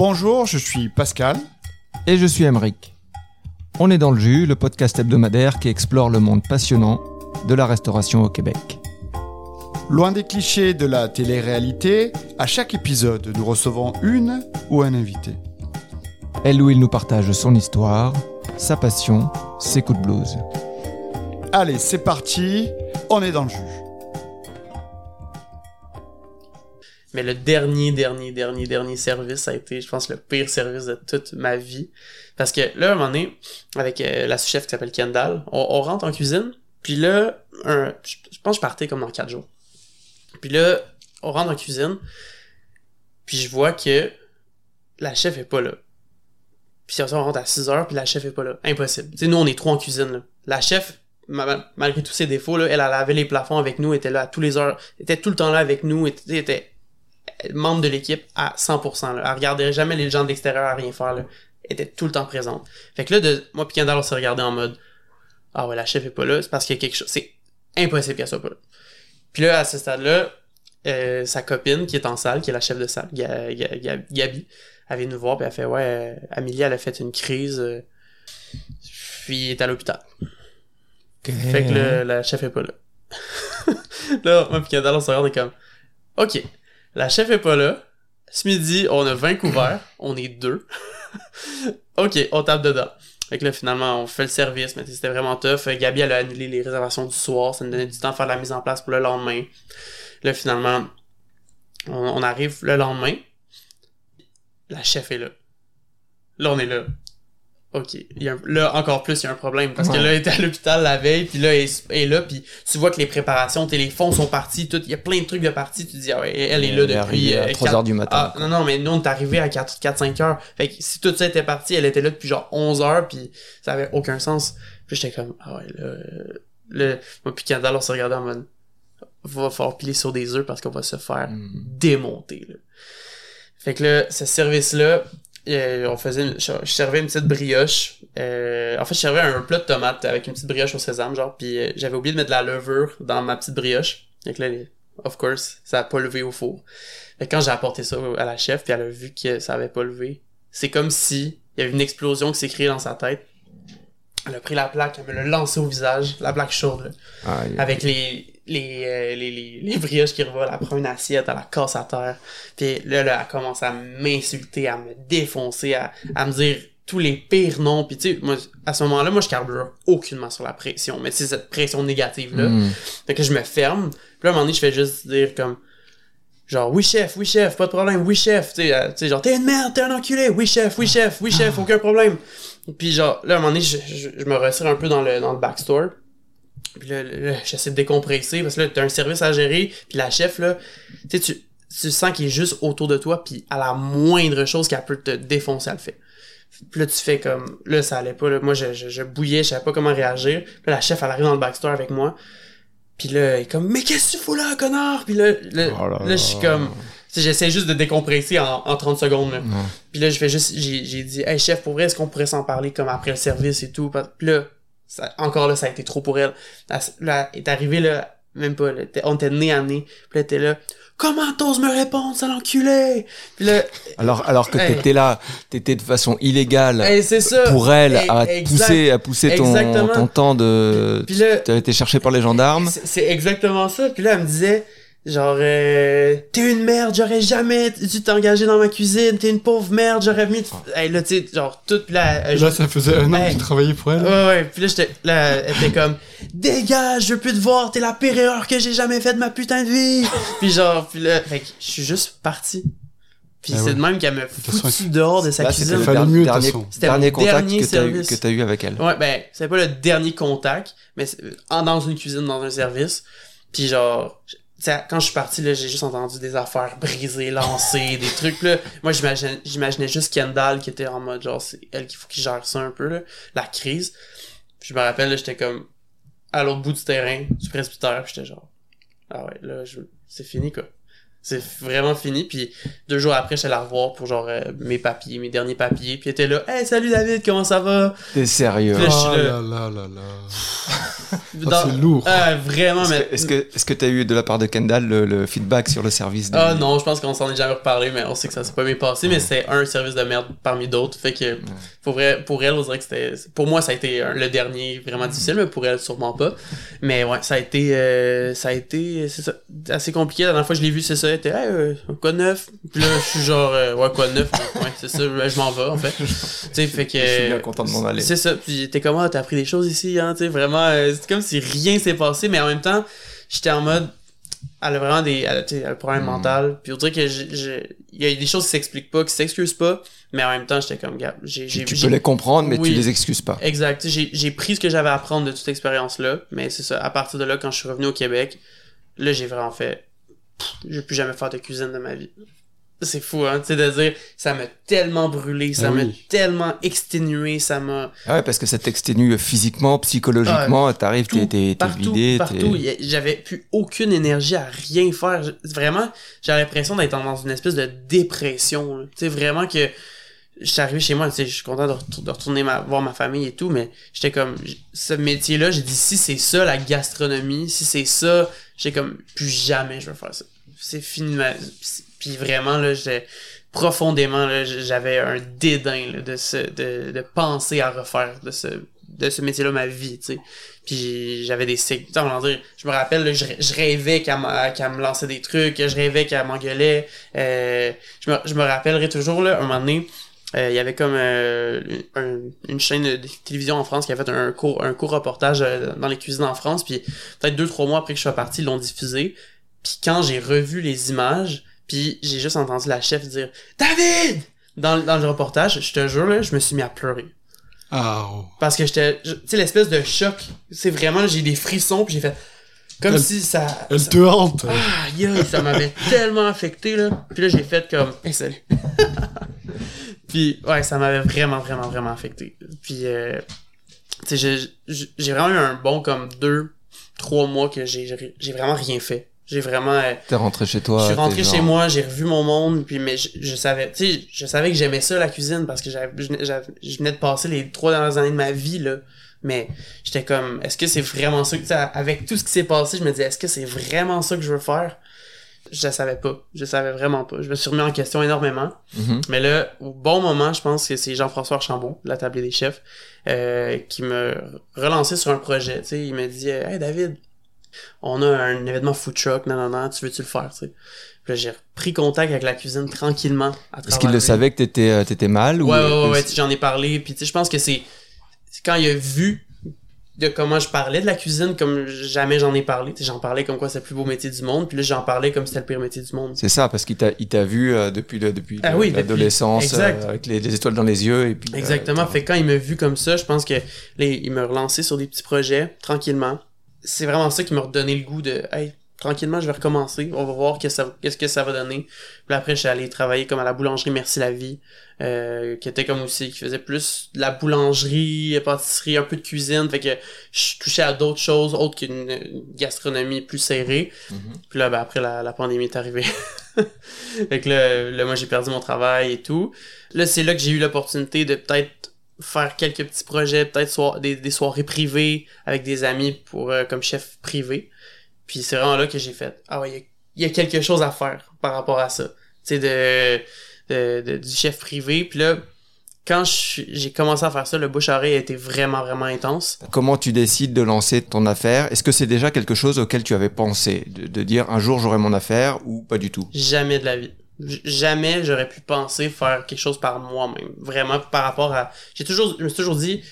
Bonjour, je suis Pascal. Et je suis Emeric. On est dans le jus, le podcast hebdomadaire qui explore le monde passionnant de la restauration au Québec. Loin des clichés de la télé-réalité, à chaque épisode, nous recevons une ou un invité. Elle ou il nous partage son histoire, sa passion, ses coups de blues. Allez, c'est parti, on est dans le jus. Mais le dernier, dernier, dernier, dernier service, ça a été, je pense, le pire service de toute ma vie. Parce que là, à un moment donné, avec euh, la sous-chef qui s'appelle Kendall, on, rentre en cuisine, puis là, je, pense que je partais comme dans 4 jours. Puis là, on rentre en cuisine, puis je vois que la chef est pas là. Puis on rentre à 6 heures, puis la chef est pas là. Impossible. Tu sais, nous, on est trois en cuisine, là. La chef, ma- malgré tous ses défauts, là, elle a lavé les plafonds avec nous, était là à tous les heures, était tout le temps là avec nous, était, était membre de l'équipe à 100%. Là. Elle regardait jamais les gens de l'extérieur à rien faire. Là. Elle était tout le temps présente. Fait que là, de, moi puis Kendall, on s'est regardé en mode Ah ouais, la chef est pas là, c'est parce qu'il y a quelque chose. C'est impossible qu'elle soit pas là. Puis là, à ce stade-là, euh, sa copine qui est en salle, qui est la chef de salle, Ga- Ga- Ga- Gabi, elle vient nous voir puis elle fait Ouais, euh, Amélie, elle a fait une crise. euh, puis elle est à l'hôpital. Fait que là, la chef est pas là. là, moi pis Kendall, on se regarde, est comme Ok, la chef est pas là. Ce midi, on a 20 couverts. on est deux. ok, on tape dedans. Fait que là, finalement, on fait le service, mais c'était vraiment tough. Euh, Gabi, elle a annulé les réservations du soir. Ça nous donnait du temps à faire la mise en place pour le lendemain. Là, finalement, on, on arrive le lendemain. La chef est là. Là, on est là. Ok. Il y a un- là, encore plus, il y a un problème. Parce que là, elle était à l'hôpital la veille, puis là, elle, est là, puis tu vois que les préparations, t'sais, les fonds sont partis, tout. Il y a plein de trucs de partis. Tu te dis, ah ouais, elle est là Elle est depuis. arrivée à euh, 3 quatre- heures du matin. ah, non, non, mais nous, on est arrivé à 4-5 heures. Fait que si tout ça était parti, elle était là depuis genre 11 heures, puis ça avait aucun sens. Puis j'étais comme, ah ouais, là, euh, là, moi puis Kendall, on se regardait en mode, va falloir piler sur des œufs parce qu'on va se faire Hmm. démonter, là. Fait que là, ce service-là, euh, on faisait une- je, je servais une petite brioche. Euh, en fait, je servais un plat de tomates avec une petite brioche au sésame, genre, puis euh, j'avais oublié de mettre de la levure dans ma petite brioche. Que là, of course, ça a pas levé au four. Que quand j'ai apporté ça à la chef, puis elle a vu que ça avait pas levé, c'est comme si il y avait une explosion qui s'est créée dans sa tête. Elle a pris la plaque, elle me l'a lancée au visage, la plaque chaude, là avec les les, euh, les, les, les brioches qui revolent, elle prend une assiette, elle la casse à terre. Puis là, là, elle commence à m'insulter, à me défoncer, à, à me dire tous les pires noms. Puis tu sais, moi, à ce moment-là, moi, je carbure aucunement sur la pression. Mais c'est cette pression négative-là. Hmm. Fait que je me ferme. Puis là, à un moment donné, je fais juste dire comme... Genre, oui chef, oui chef, pas de problème, oui chef. Tu sais, euh, tu sais, genre, t'es une merde, t'es un enculé, oui chef, oui chef, oui chef, aucun problème. Puis genre, là, à un moment donné, je, je, je me retire un peu dans le, dans le backstore. Puis là, là, j'essaie de décompresser parce que là, t'as un service à gérer. Puis la chef, là, tu sais, tu, tu sens qu'il est juste autour de toi. Puis à la moindre chose qu'elle peut te défoncer, elle le fait. Puis là, tu fais comme... Là, ça allait pas. Là. Moi, je, je, je bouillais, je savais pas comment réagir. Puis là, la chef, elle arrive dans le backstore avec moi. Puis là, elle est comme, mais qu'est-ce que tu fous là, connard? Puis là, là, Oh là là, je suis comme... J'essaie juste de décompresser en, en 30 secondes. Là. Puis là, je fais juste, j'ai, j'ai dit, hey chef, pour vrai, est-ce qu'on pourrait s'en parler comme après le service et tout? Puis là, ça, encore là, ça a été trop pour elle. Là, là, elle est arrivée là, même pas, là, on était nez à nez. Puis là, elle était là, comment t'oses me répondre, ça l'enculé? Puis là, Alors, alors que Hey. t'étais là, t'étais de façon illégale hey, ça. pour elle Hey, à exact. pousser, à pousser ton, ton temps de. Puis là, T'avais été cherché par les gendarmes. C'est c'est exactement ça. Puis là, elle me disait, genre, euh, t'es une merde, j'aurais jamais dû t'engager dans ma cuisine, t'es une pauvre merde, j'aurais mis... Hey, là, tu sais, genre, tout, puis là, elle- Là, ça faisait un an Hey. que tu travaillais pour elle. Ouais, ouais, puis là, j'étais, là, elle était comme, dégage, je veux plus te voir, t'es la pire erreur que j'ai jamais faite de ma putain de vie. puis genre, puis là, fait que je suis juste parti. Puis Ah c'est ouais. de même qu'elle me toute foutu dehors de sa Là, c'était cuisine. le Fallait dernier, toute dernier. C'était contact dernier que t'as eu, service. que t'as eu avec elle. Ouais, ben, c'est pas le dernier contact, mais c'est- en dans une cuisine, dans un service. Puis genre, tu sais, quand je suis parti, j'ai juste entendu des affaires brisées, lancées, des trucs, là. Moi, j'imaginais, juste Kendall qui était en mode, genre, c'est elle qu'il faut qu'il gère ça un peu, là, la crise. Puis je me rappelle, j'étais comme à l'autre bout du terrain, du presbytère, j'étais genre, ah ouais, là, je... c'est fini, quoi. C'est vraiment fini. Puis deux jours après, je suis allé la revoir pour genre euh, mes papiers, mes derniers papiers. Puis elle était là, hey, salut David, comment ça va? T'es sérieux. Puis là, Oh là. là là là. Dans- c'est lourd. Ah, vraiment, Est-ce mais. que- est-ce que est-ce que t'as eu de la part de Kendall le, le feedback sur le service des- Ah non, je pense qu'on s'en est jamais reparlé, mais on sait que ça s'est pas bien passé, mais c'est un service de merde parmi d'autres. Fait que pour, vrai, pour elle, on dirait que c'était. Pour moi, ça a été un- le dernier vraiment difficile, mais pour elle, sûrement pas. Mais ouais, ça a été. euh, ça a été. C'est ça. Assez compliqué. La dernière fois que je l'ai vu, c'est ça. Était, hey, euh, quoi de neuf? Puis là, je suis genre, euh, ouais, quoi de neuf? Ouais, c'est ça, je m'en vais, en fait. tu sais, fait que. Je suis bien content de m'en aller. C'est ça. Puis t'es comme, ah, t'as appris des choses ici, hein, tu sais, vraiment. euh, c'est comme si rien s'est passé, mais en même temps, j'étais en mode. Elle a vraiment des. Elle a, elle a un problème Mm. mental. Puis on dirait que il y a des choses qui s'expliquent pas, qui s'excusent pas, mais en même temps, j'étais comme, gars, j'ai. j'ai- Tu peux les comprendre, mais Oui. tu les excuses pas. Exact. J'ai j'ai pris ce que j'avais à apprendre de toute expérience-là, mais c'est ça. À partir de là, quand je suis revenu au Québec, là, j'ai vraiment fait. Je vais plus jamais faire de cuisine de ma vie. C'est fou, hein, tu sais, de dire, ça m'a tellement brûlé, ça Ah m'a oui. tellement exténué, ça m'a. Ah ouais, parce que ça t'exténue physiquement, psychologiquement, t'arrives, t'es, t'es, vidé, partout. J'avais plus aucune énergie à rien faire. Vraiment, j'ai l'impression d'être dans une espèce de dépression. Tu sais, vraiment que je suis arrivé chez moi, tu sais, je suis content de, retour- de retourner ma- voir ma famille et tout, mais j'étais comme, ce métier-là, j'ai dit, si c'est ça la gastronomie, si c'est ça, j'étais comme, plus jamais je veux faire ça. C'est fini. ma- Puis vraiment, là, j'étais profondément, j'avais un dédain là, de, ce, de, de penser à refaire de ce, de ce métier-là ma vie, tu sais. Puis j'avais des va dire, je me rappelle, là, je, rê- je rêvais qu'elle qu'elle me lançait des trucs, je rêvais qu'elle m'engueulait. Euh, je, me, je me rappellerai toujours, là, un moment donné, euh, il y avait comme euh, un- une chaîne de télévision en France qui a fait un court, un court reportage euh, dans les cuisines en France. Puis peut-être deux, trois mois après que je sois parti, ils l'ont diffusé. Puis quand j'ai revu les images, puis j'ai juste entendu la chef dire « David! » dans, dans le reportage, je te jure, là, je me suis mis à pleurer. Ah, oh. Parce que j'étais, tu sais, l'espèce de choc, c'est vraiment, j'ai des frissons, puis j'ai fait, comme Elle- si ça, Elle ça- te hante. ah, ça m'avait tellement affecté, là. Puis là, j'ai fait comme, hey, salut. puis, ouais, ça m'avait vraiment, vraiment, vraiment affecté. Puis, euh, tu sais, j'ai- vraiment eu un bon, comme, deux, trois mois que j'ai j'ai vraiment rien fait. J'ai vraiment... euh, T'es rentré chez toi. je suis rentré genre- chez moi, j'ai revu mon monde, puis mais je, je savais, tu sais, je savais que j'aimais ça la cuisine parce que j'avais, je, venais- j'avais- je venais de passer les trois dernières années de ma vie là, mais j'étais comme, est-ce que c'est vraiment ça que, avec tout ce qui s'est passé, je me disais, est-ce que c'est vraiment ça que je veux faire? Je le savais pas, je le savais vraiment pas. Je me suis remis en question énormément, Mhm. mais là, au bon moment, je pense que c'est Jean-François Archambault, la table des chefs, euh, qui me relançait sur un projet. Tu sais, il m'a dit, hey David, on a un événement food truck, non, non, non, tu veux-tu le faire, tu sais. Puis j'ai pris contact avec la cuisine tranquillement. Est-ce qu'il le savait que t'étais, euh, t'étais mal ou Ouais, ouais, ouais, ouais, sais, j'en ai parlé, puis tu sais, je pense que c'est quand il a vu de comment je parlais de la cuisine comme jamais j'en ai parlé. J'en parlais comme quoi c'est le plus beau métier du monde, puis là j'en parlais comme c'était le pire métier du monde. C'est ça, parce qu'il t'a, il t'a vu euh, depuis, le, depuis Ah oui, depuis- l'adolescence, exact. euh, avec les, les étoiles dans les yeux. Et puis, euh, Exactement. fait quand il m'a vu comme ça, je pense que il m'a relancé sur des petits projets tranquillement. C'est vraiment ça qui m'a redonné le goût de hey, tranquillement, je vais recommencer. On va voir qu'est-ce que ça, qu'est-ce que ça va donner. Puis après, je suis allé travailler comme à la boulangerie Merci la vie, euh, qui était comme aussi, qui faisait plus de la boulangerie, pâtisserie, un peu de cuisine. Fait que je touchais à d'autres choses autres qu'une une gastronomie plus serrée. Mhm. Puis là, ben, après, la, la pandémie est arrivée. fait que là, là, moi, j'ai perdu mon travail et tout. Là, c'est là que j'ai eu l'opportunité de peut-être faire quelques petits projets, peut-être des, des soirées privées avec des amis pour euh, comme chef privé. Puis c'est vraiment là que j'ai fait ah ouais, il y y, a quelque chose à faire par rapport à ça. Tu sais de, de, de- du chef privé. Puis là quand j'ai commencé à faire ça, le bouche à oreille a été vraiment vraiment intense. Comment tu décides de lancer ton affaire? Est-ce que c'est déjà quelque chose auquel tu avais pensé? De, de dire un jour j'aurai mon affaire ou pas du tout? Jamais de la vie. Jamais j'aurais pu penser faire quelque chose par moi-même. Vraiment par rapport à. J'ai toujours. Je me suis toujours dit.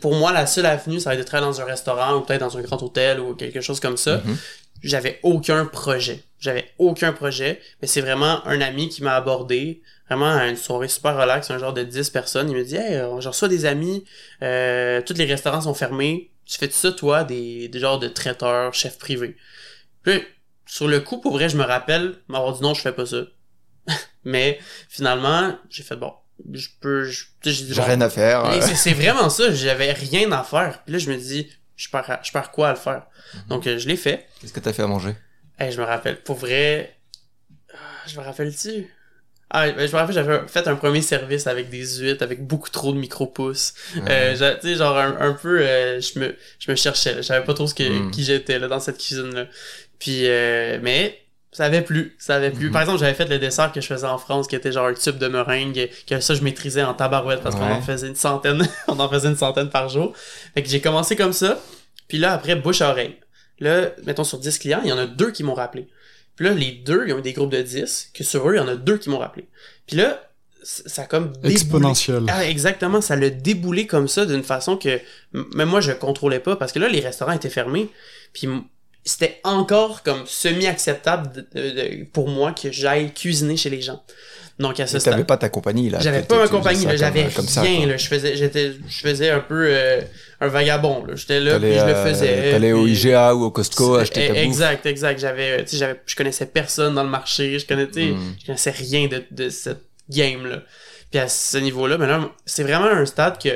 Pour moi, la seule avenue, ça va être de travailler dans un restaurant ou peut-être dans un grand hôtel ou quelque chose comme ça. Mhm. J'avais aucun projet. J'avais aucun projet. Mais c'est vraiment un ami qui m'a abordé. Vraiment à une soirée super relax, un genre de 10 personnes. Il me dit Hey, euh, je reçois des amis, euh, tous les restaurants sont fermés. Tu fais ça, toi, des, des genres de traiteurs, chefs privés? Puis sur le coup, pour vrai, je me rappelle m'avoir dit non, je fais pas ça. Mais finalement, j'ai fait bon, je peux. j'ai rien à faire. euh. c'est- vraiment ça, j'avais rien à faire. Puis là, je me dis, je perds, à- je perds quoi à le faire? Mhm. Donc, euh, je l'ai fait. Qu'est-ce que t'as fait à manger? Et je me rappelle, pour vrai, Ah, je me rappelle-tu? Ah, ben, je me rappelle, j'avais fait un premier service avec des huîtres, avec beaucoup trop de micro-pouces. Euh, j'a- tu sais, genre, un, un peu, euh, je me, je me cherchais. Je savais pas trop ce que, Mm. qui j'étais, là, dans cette cuisine-là. Puis, euh, mais, ça avait plu, ça avait plu. Mhm. Par exemple, j'avais fait le dessert que je faisais en France, qui était genre un tube de meringue, que ça, je maîtrisais en tabarouette, parce qu'on en faisait une centaine, on en faisait une centaine par jour. Fait que j'ai commencé comme ça, puis là, après, bouche à oreille. Là, mettons, sur 10 clients, il y en a deux qui m'ont rappelé. Puis là, les deux, ils ont eu des groupes de 10, que sur eux, il y en a deux qui m'ont rappelé. Puis là, ça a comme déboulé. Exponentiel. Ah, exactement, ça l'a déboulé comme ça d'une façon que même moi je contrôlais pas parce que là les restaurants étaient fermés. Puis c'était encore comme semi-acceptable pour moi que j'aille cuisiner chez les gens. Donc à ce stade, T'avais pas ta compagnie là. j'avais pas ma tu compagnie, là, j'avais ça, rien, là, je faisais j'étais je faisais un peu euh, un vagabond là, j'étais là puis je le euh, faisais. t'allais au IGA ou au Costco acheter ta bouffe. Exact, exact, j'avais tu sais j'avais je connaissais personne dans le marché, je connaissais tu sais, Mm. je connaissais rien de, de cette game là. Puis à ce niveau-là, mais là, c'est vraiment un stade que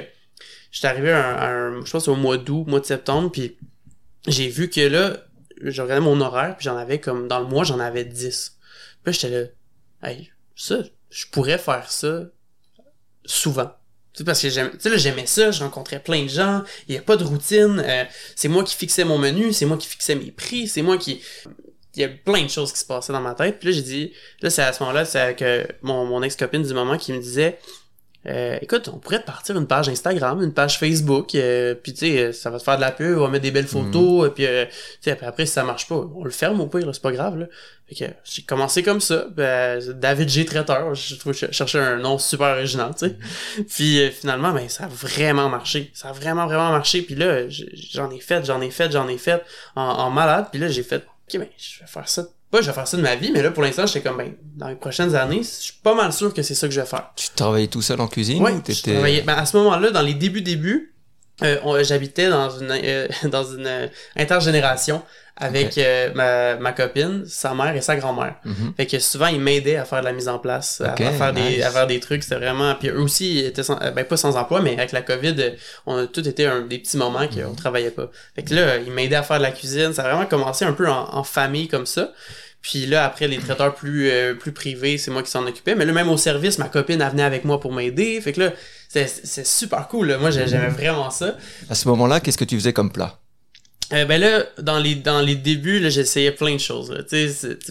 j'étais arrivé à un, à un- je pense au mois d'août, mois de septembre, puis j'ai vu que là, je regardais mon horaire, puis j'en avais comme, dans le mois, j'en avais 10. Puis j'étais là, hey, ça, je pourrais faire ça souvent. Tu sais, parce que j'aime- tu sais, là, j'aimais ça, je rencontrais plein de gens, il n'y a pas de routine, euh, c'est moi qui fixais mon menu, c'est moi qui fixais mes prix, c'est moi qui... Il y a plein de choses qui se passaient dans ma tête. Puis là, j'ai dit, là, c'est à ce moment-là, c'est euh, mon, mon ex-copine du moment qui me disait, euh, écoute, on pourrait partir une page Instagram, une page Facebook, euh, puis tu sais, ça va te faire de la pub, on va mettre des belles photos, et puis euh, tu sais, après, après, si ça marche pas, on le ferme au pire, c'est pas grave, là. Fait que j'ai commencé comme ça, ben, David G. Traiteur, je trouve je cherchais un nom super original, tu sais. Puis euh, finalement, ben, ça a vraiment marché, ça a vraiment, vraiment marché, puis là, j'en ai fait, j'en ai fait, j'en ai fait en, en malade, puis là, j'ai fait, ok, ben, je vais faire ça pas je vais faire ça de ma vie, mais là, pour l'instant, j'étais comme, ben, dans les prochaines années, je suis pas mal sûr que c'est ça que je vais faire. Tu travaillais tout seul en cuisine Ouais, ou je t'étais... travaillais- ben, à ce moment-là, dans les débuts débuts, euh, j'habitais dans une euh, dans une euh, intergénération avec ma, ma copine, sa mère et sa grand-mère. Mhm. Fait que souvent ils m'aidaient à faire de la mise en place, à- faire des à faire des trucs, c'était vraiment puis eux aussi ils étaient sans, ben pas sans emploi mais avec la Covid, on a tout été un des petits moments qu'on Mhm. travaillait pas. Fait que là, ils m'aidaient à faire de la cuisine, ça a vraiment commencé un peu en, en famille comme ça. Puis là, après, les traiteurs plus, euh, plus privés, c'est moi qui s'en occupais. Mais là, même au service, ma copine, elle venait avec moi pour m'aider. Fait que là, c'est c'est super cool. Là. Moi, j'ai- j'aimais vraiment ça. À ce moment-là, qu'est-ce que tu faisais comme plat? Euh, ben là, dans les, dans les débuts, là, j'essayais plein de choses. Là,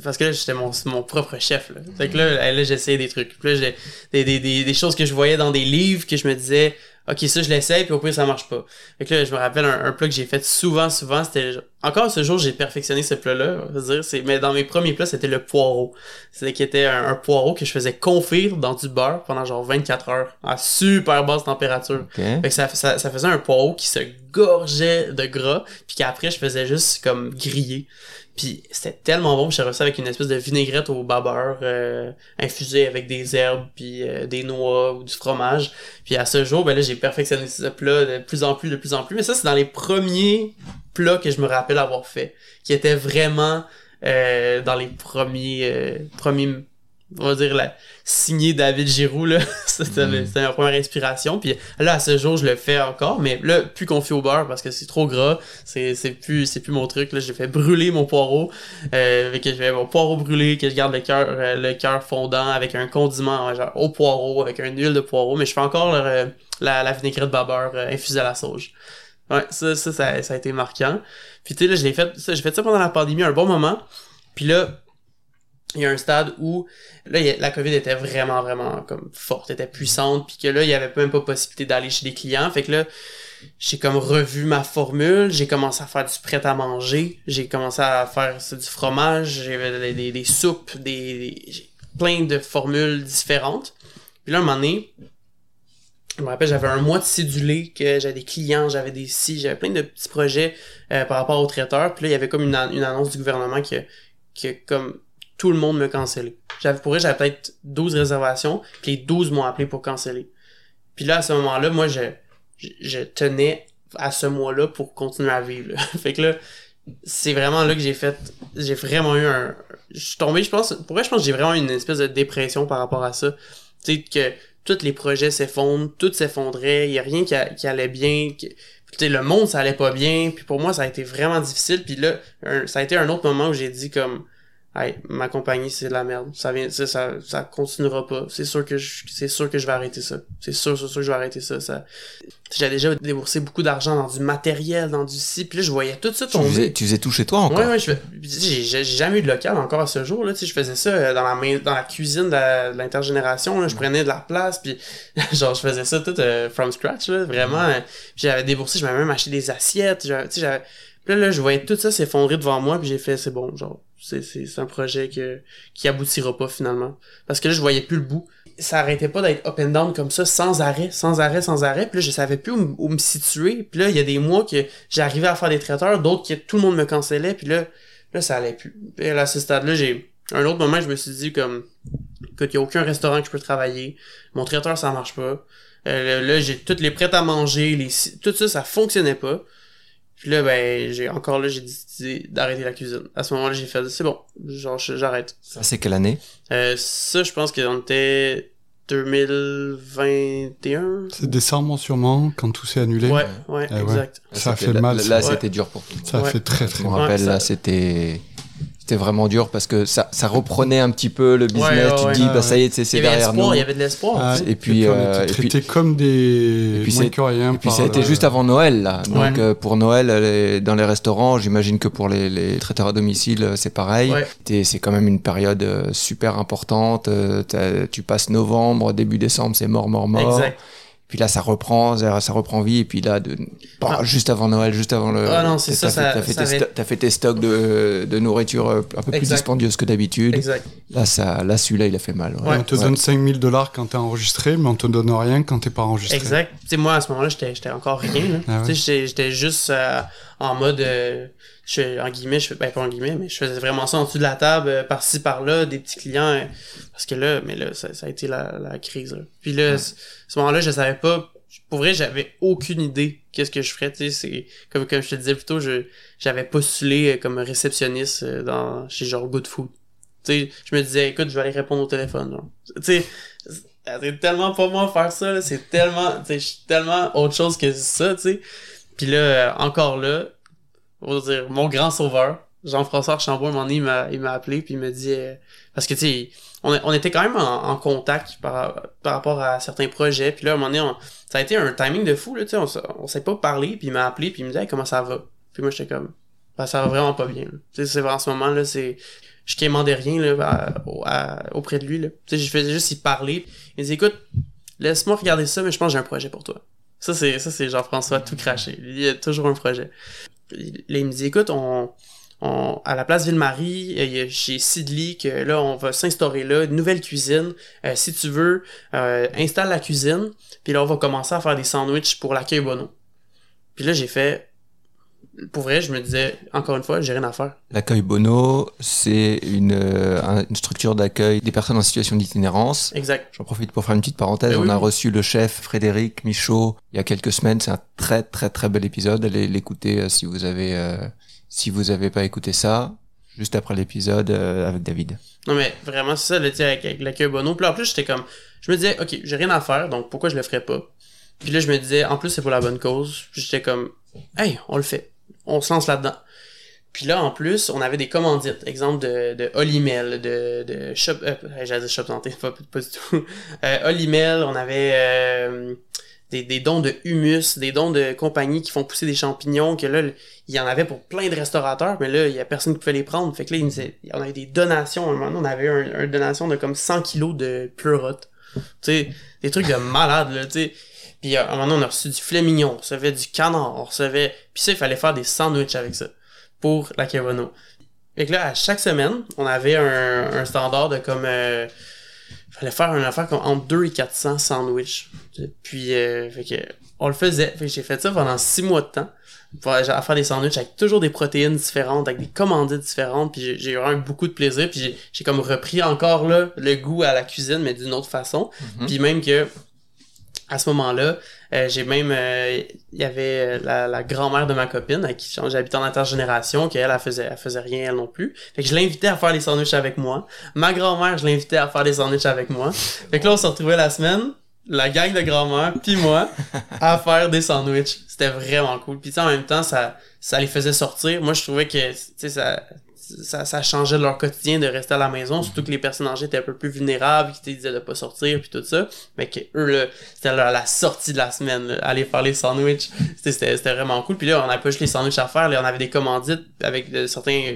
parce que là, j'étais mon, mon propre chef. Là. Fait que là, là j'essayais des trucs. Puis là, j'ai des, des, des, des choses que je voyais dans des livres que je me disais, OK, ça, je l'essaye, puis au pire, ça marche pas. Fait que là, je me rappelle un, un plat que j'ai fait souvent, souvent, c'était... Encore ce jour, j'ai perfectionné ce plat-là, on va dire. C'est, mais dans mes premiers plats, c'était le poireau. C'était qui était un, un poireau que je faisais confire dans du beurre pendant genre 24 heures, à super basse température. Fait que ça, ça, ça faisait un poireau qui se gorgeait de gras, puis qu'après, je faisais juste comme griller. Puis c'était tellement bon, puis j'ai réussi avec une espèce de vinaigrette au bas beurre, euh, infusée avec des herbes, puis euh, des noix ou du fromage. Puis à ce jour, ben là, j'ai perfectionné ce plat de plus en plus, de plus en plus. Mais ça, c'est dans les premiers plats que je me rappelle avoir fait, qui étaient vraiment euh, dans les premiers, euh, premiers, on va dire, la, signé David Giroud, là. C'était Mm. c'était ma première inspiration. Puis là, à ce jour, je le fais encore, mais là, plus confié au beurre parce que c'est trop gras. C'est c'est plus, c'est plus mon truc. Là, j'ai fait brûler mon poireau. Euh, que je fais mon poireau brûlé, que je garde le cœur euh, le cœur fondant avec un condiment genre au poireau, avec une huile de poireau. Mais je fais encore le- la, la vinaigrette babeur euh, infusée à la sauge. Ouais, ça, ça, ça, ça a été marquant. Puis tu sais, là, je l'ai fait, ça, j'ai fait ça pendant la pandémie un bon moment. Puis là, il y a un stade où là la covid était vraiment vraiment comme forte était puissante puis que là il y avait même pas possibilité d'aller chez des clients fait que là j'ai comme revu ma formule j'ai commencé à faire du prêt à manger j'ai commencé à faire du fromage j'avais des, des, des soupes des, des- plein de formules différentes puis là un moment donné je me rappelle, j'avais un mois de cédulé, que j'avais des clients, j'avais des si, j'avais plein de petits projets euh, par rapport aux traiteurs. Puis là, il y avait comme une, une annonce du gouvernement que, que comme tout le monde me cancellait. J'avais pour j'avais peut-être 12 réservations, puis les 12 m'ont appelé pour canceller. Puis là, à ce moment-là, moi, je, je, tenais à ce mois-là pour continuer à vivre. fait que là, c'est vraiment là que j'ai fait, j'ai vraiment eu un, je suis tombé, je pense, pour vrai, je pense que j'ai vraiment eu une espèce de dépression par rapport à ça. Tu sais, que tous les projets s'effondrent, tout s'effondrait, il y a rien qui, allait bien, que- tu le monde ça allait pas bien, puis pour moi ça a été vraiment difficile, puis là ça a été un autre moment où j'ai dit comme hey, ma compagnie c'est de la merde. Ça vient ça ça, ça continuera pas. C'est sûr que je c'est sûr que je vais arrêter ça. C'est sûr c'est sûr que je vais arrêter ça. Ça j'ai déjà déboursé beaucoup d'argent dans du matériel dans du ci puis là je voyais tout ça Tu tomber. faisais, tu faisais tout chez toi encore? Ouais, ouais, je fais- j'ai j'ai jamais eu de local encore à ce jour, là, tu sais, je faisais ça euh, dans la main, dans la cuisine de l'intergénération, là, je prenais de la place, puis genre, je faisais ça tout euh, from scratch, là, vraiment, puis j'avais déboursé, je m'avais même acheté des assiettes, j'avais- tu sais, j'avais, puis là, là, je voyais tout ça s'effondrer devant moi, puis j'ai fait, c'est bon, genre, c'est, c'est, c'est un projet que, qui aboutira pas finalement, parce que là, je voyais plus le bout, ça arrêtait pas d'être up and down comme ça, sans arrêt, sans arrêt, sans arrêt. Puis là, je savais plus où, me situer. Puis là, il y a des mois que j'arrivais à faire des traiteurs, d'autres que tout le monde me cancellait. Puis là, là, ça allait plus. Puis à ce stade-là, j'ai... Un autre moment, je me suis dit comme... Écoute, il y a aucun restaurant que je peux travailler. Mon traiteur, ça marche pas. Euh, là, j'ai toutes les prêts à manger. Les... Tout ça, ça fonctionnait pas. Puis là, ben, j'ai encore là, j'ai décidé d'arrêter la cuisine. À ce moment-là, j'ai fait, c'est bon, genre, je- j'arrête. Ça, c'est quelle année? Euh, ça, je pense qu'on était 2021. C'est décembre sûrement, quand tout s'est annulé. Ouais, ouais, Eh ouais. exact. Ça a fait mal, Là, là, Ouais. c'était dur pour tout. Ça a Ouais. fait très Je très me mal. rappelle, Ouais, là, ça- c'était. C'était vraiment dur parce que ça, ça reprenait un petit peu le business. Ouais, ouais, tu te ouais. dis, Ouais, bah ouais. ça y est, c'est Il c'est y avait derrière espoir, nous. il y avait de l'espoir. Ah. Et puis, on euh, était et puis- traités comme des et puis moins c'est- que rien. Et puis ça a été juste avant Noël, là. Donc Ouais. euh, pour Noël, les- dans les restaurants, j'imagine que pour les, les traiteurs à domicile, euh, c'est pareil. C'est quand même une période super importante. tu passes novembre, début décembre, c'est mort, mort, mort. Exact. Puis là, ça reprend, ça, ça reprend vie. Et puis là, de, bah, Ah. juste avant Noël, juste avant le. Ah non, c'est t'as ça, fait- ça- T'as fait, ça tes t'as fait tes stocks de, de nourriture euh, un peu plus Exact. dispendieuse que d'habitude. Exact. Là, ça, là, celui-là, il a fait mal. Ouais. On te donne 5000 dollars quand t'es enregistré, mais on te donne rien quand t'es pas enregistré. Exact. Tu sais, moi, à ce moment-là, j'étais, j'étais encore rien. Ah ouais. Tu sais, j'étais, j'étais juste euh, en mode, euh, je, en guillemets, je fais, ben, pas en guillemets, mais je faisais vraiment ça en dessous de la table, euh, par-ci, par-là, des petits clients, euh, parce que là, mais là, ça, ça a été la, la crise, là. Puis là, ce moment-là, je savais pas, pour vrai, j'avais aucune idée qu'est-ce que je ferais, tu sais, c'est, comme, comme je te disais plus tôt, je, j'avais postulé euh, comme réceptionniste dans, chez genre Good Food. Tu sais, je me disais, écoute, je vais aller répondre au téléphone, genre. Tu sais, c'est tellement pas moi faire ça, là. C'est tellement, tu sais, je suis tellement autre chose que ça, tu sais. Puis là, encore là, on va dire, mon grand sauveur, Jean-François Archambault, un moment donné, il m'a, appelé, puis il m'a dit, euh, parce que, tu sais, on, on était quand même en, en contact par, par rapport à certains projets, puis là, à un moment donné, on- ça a été un timing de fou, là, tu sais, on, on s'est pas parlé, puis il m'a appelé, puis il me dit, comment ça va? Puis moi, j'étais comme, ben, ça va vraiment pas bien. Tu sais, c'est en ce moment, là, c'est, je quémandais rien, là, auprès de lui, là. Tu sais, je faisais juste y parler. Il me dit, écoute, laisse-moi regarder ça, mais je pense que j'ai un projet pour toi. Ça, c'est, Jean-François tout craché. Il a toujours un projet. Là, il me dit, écoute, à la place Ville-Marie, chez Sidley, que là, on va s'instaurer là, une nouvelle cuisine. Euh, si tu veux, euh, installe la cuisine, puis là, on va commencer à faire des sandwichs pour l'accueil Bono. Puis là, j'ai fait, pour vrai, je me disais, encore une fois, j'ai rien à faire. L'accueil Bono, c'est une, euh, une structure d'accueil des personnes en situation d'itinérance. Exact. J'en profite pour faire une petite parenthèse. Eh On a oui. reçu le chef Frédéric Michaud il y a quelques semaines. C'est un très très très bel épisode. Allez l'écouter euh, si vous avez euh, si vous avez pas écouté ça. Juste après l'épisode avec David. Non, mais vraiment, c'est ça, sais, avec, avec l'accueil Bono. Puis en plus, j'étais comme, je me disais, ok, j'ai rien à faire, donc pourquoi je le ferais pas? Puis là, je me disais, en plus, c'est pour la bonne cause. J'étais comme, hey, on le fait. On se lance là-dedans. Puis là, en plus, on avait des commandites. Exemple de, de de, de Shop, euh, j'allais dire Shop Santé, pas, pas du tout. Euh, Olimel, on avait, euh, des, des dons de humus, des dons de compagnies qui font pousser des champignons, que là, il y en avait pour plein de restaurateurs, mais là, il y a personne qui pouvait les prendre. Fait que là, il disait- on avait des donations. À un moment on avait un, une donation de comme 100 kilos de pleurote. Tu sais, des trucs de malade, là, tu sais. Puis à un moment donné, on a reçu du filet mignon, on recevait du canard, on recevait... Puis ça, il fallait faire des sandwichs avec ça, pour la Kevono. Fait que là, à chaque semaine, on avait un, un standard de comme... Euh, fallait faire une affaire comme entre 2 et 400 sandwichs. Puis, euh, fait que, on le faisait. Fait que j'ai fait ça pendant 6 mois de temps. Pour à faire des sandwichs avec toujours des protéines différentes, avec des commandites différentes. Puis j'ai- eu vraiment beaucoup de plaisir. Puis j'ai- j'ai comme repris encore là le goût à la cuisine, mais d'une autre façon. Mhm. Puis même que à ce moment-là, euh, j'ai même euh, il y avait euh, la, la grand-mère de ma copine avec qui j'habitais en intergénération, qu'elle elle faisait elle faisait rien elle non plus. Fait que je l'invitais à faire des sandwichs avec moi. Ma grand-mère, je l'invitais à faire des sandwichs avec moi. Fait que là on se retrouvait la semaine, la gang de grand-mère puis moi à faire des sandwichs. C'était vraiment cool. Puis tu sais, en même temps ça ça les faisait sortir. Moi je trouvais que tu sais ça ça, ça changeait leur quotidien de rester à la maison, surtout que les personnes âgées étaient un peu plus vulnérables, qui disaient de pas sortir puis tout ça. Mais que eux, c'était la, sortie de la semaine, là, aller faire les sandwichs. C'était, vraiment cool. Puis là, on n'avait pas juste les sandwichs à faire, là, on avait des commandites avec de, certains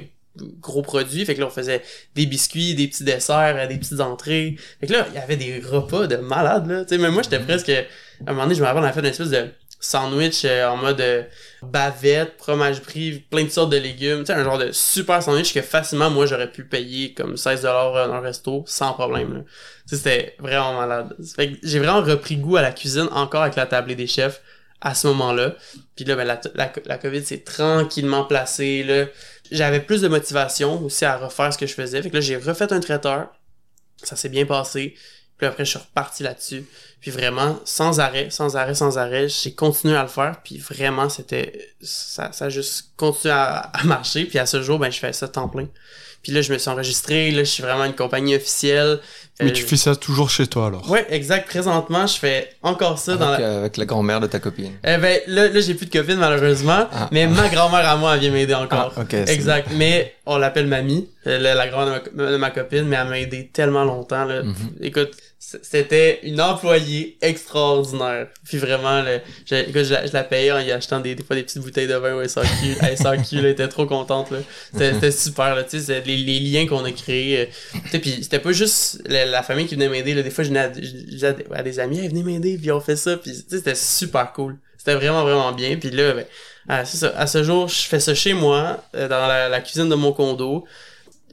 gros produits. Fait que là, on faisait des biscuits, des petits desserts, euh, des petites entrées. Fait que là, il y avait des repas de malades, là. Tu sais, même moi, j'étais presque... À un moment donné, je me rappelle, on a fait une espèce de sandwich euh, en mode euh, bavette, fromage brie, plein de sortes de légumes. Tu sais, un genre de super sandwich que facilement, moi, j'aurais pu payer comme 16$ dans un resto sans problème, là. C'était vraiment malade. Fait que j'ai vraiment repris goût à la cuisine encore avec la tablée des chefs à ce moment-là. Puis là, ben, la, la, la COVID s'est tranquillement placée, là j'avais plus de motivation aussi à refaire ce que je faisais. Fait que là, j'ai refait un traiteur. Ça s'est bien passé. Puis après, je suis reparti là-dessus. Puis vraiment, sans arrêt, sans arrêt, sans arrêt, j'ai continué à le faire. Puis vraiment, c'était... Ça, ça a juste continué à, à, marcher. Puis à ce jour, ben, je fais ça temps plein. Puis là, je me suis enregistré. Là, je suis vraiment une compagnie officielle. Mais tu fais ça toujours chez toi, alors? Ouais, exact. Présentement, je fais encore ça avec, dans la... euh, avec la grand-mère de ta copine. Eh ben, là, là j'ai plus de copine, malheureusement. Ah. mais ma grand-mère à moi, elle vient m'aider encore. Ah, exact. Mais on l'appelle mamie, euh, la, la grand-mère de ma, copine, mais elle m'a aidé tellement longtemps, là. Mhm. Écoute, c'était une employée extraordinaire. Puis vraiment, là, je, je, la, je la payais en y achetant des, des fois des petites bouteilles de vin au SAQ. à SAQ, là, elle était trop contente, là. C'était super, là. Tu sais, c'est les, les liens qu'on a créés. euh, tu sais, puis c'était pas juste la, la famille qui venait m'aider, là. Des fois, je venais à, je à des- à amis, hey, venez m'aider, puis on fait ça. Puis, tu sais, c'était super cool. C'était vraiment, vraiment bien. Puis là, ben, ah, c'est ça. À ce jour, je fais ça chez moi, euh, dans la, la cuisine de mon condo.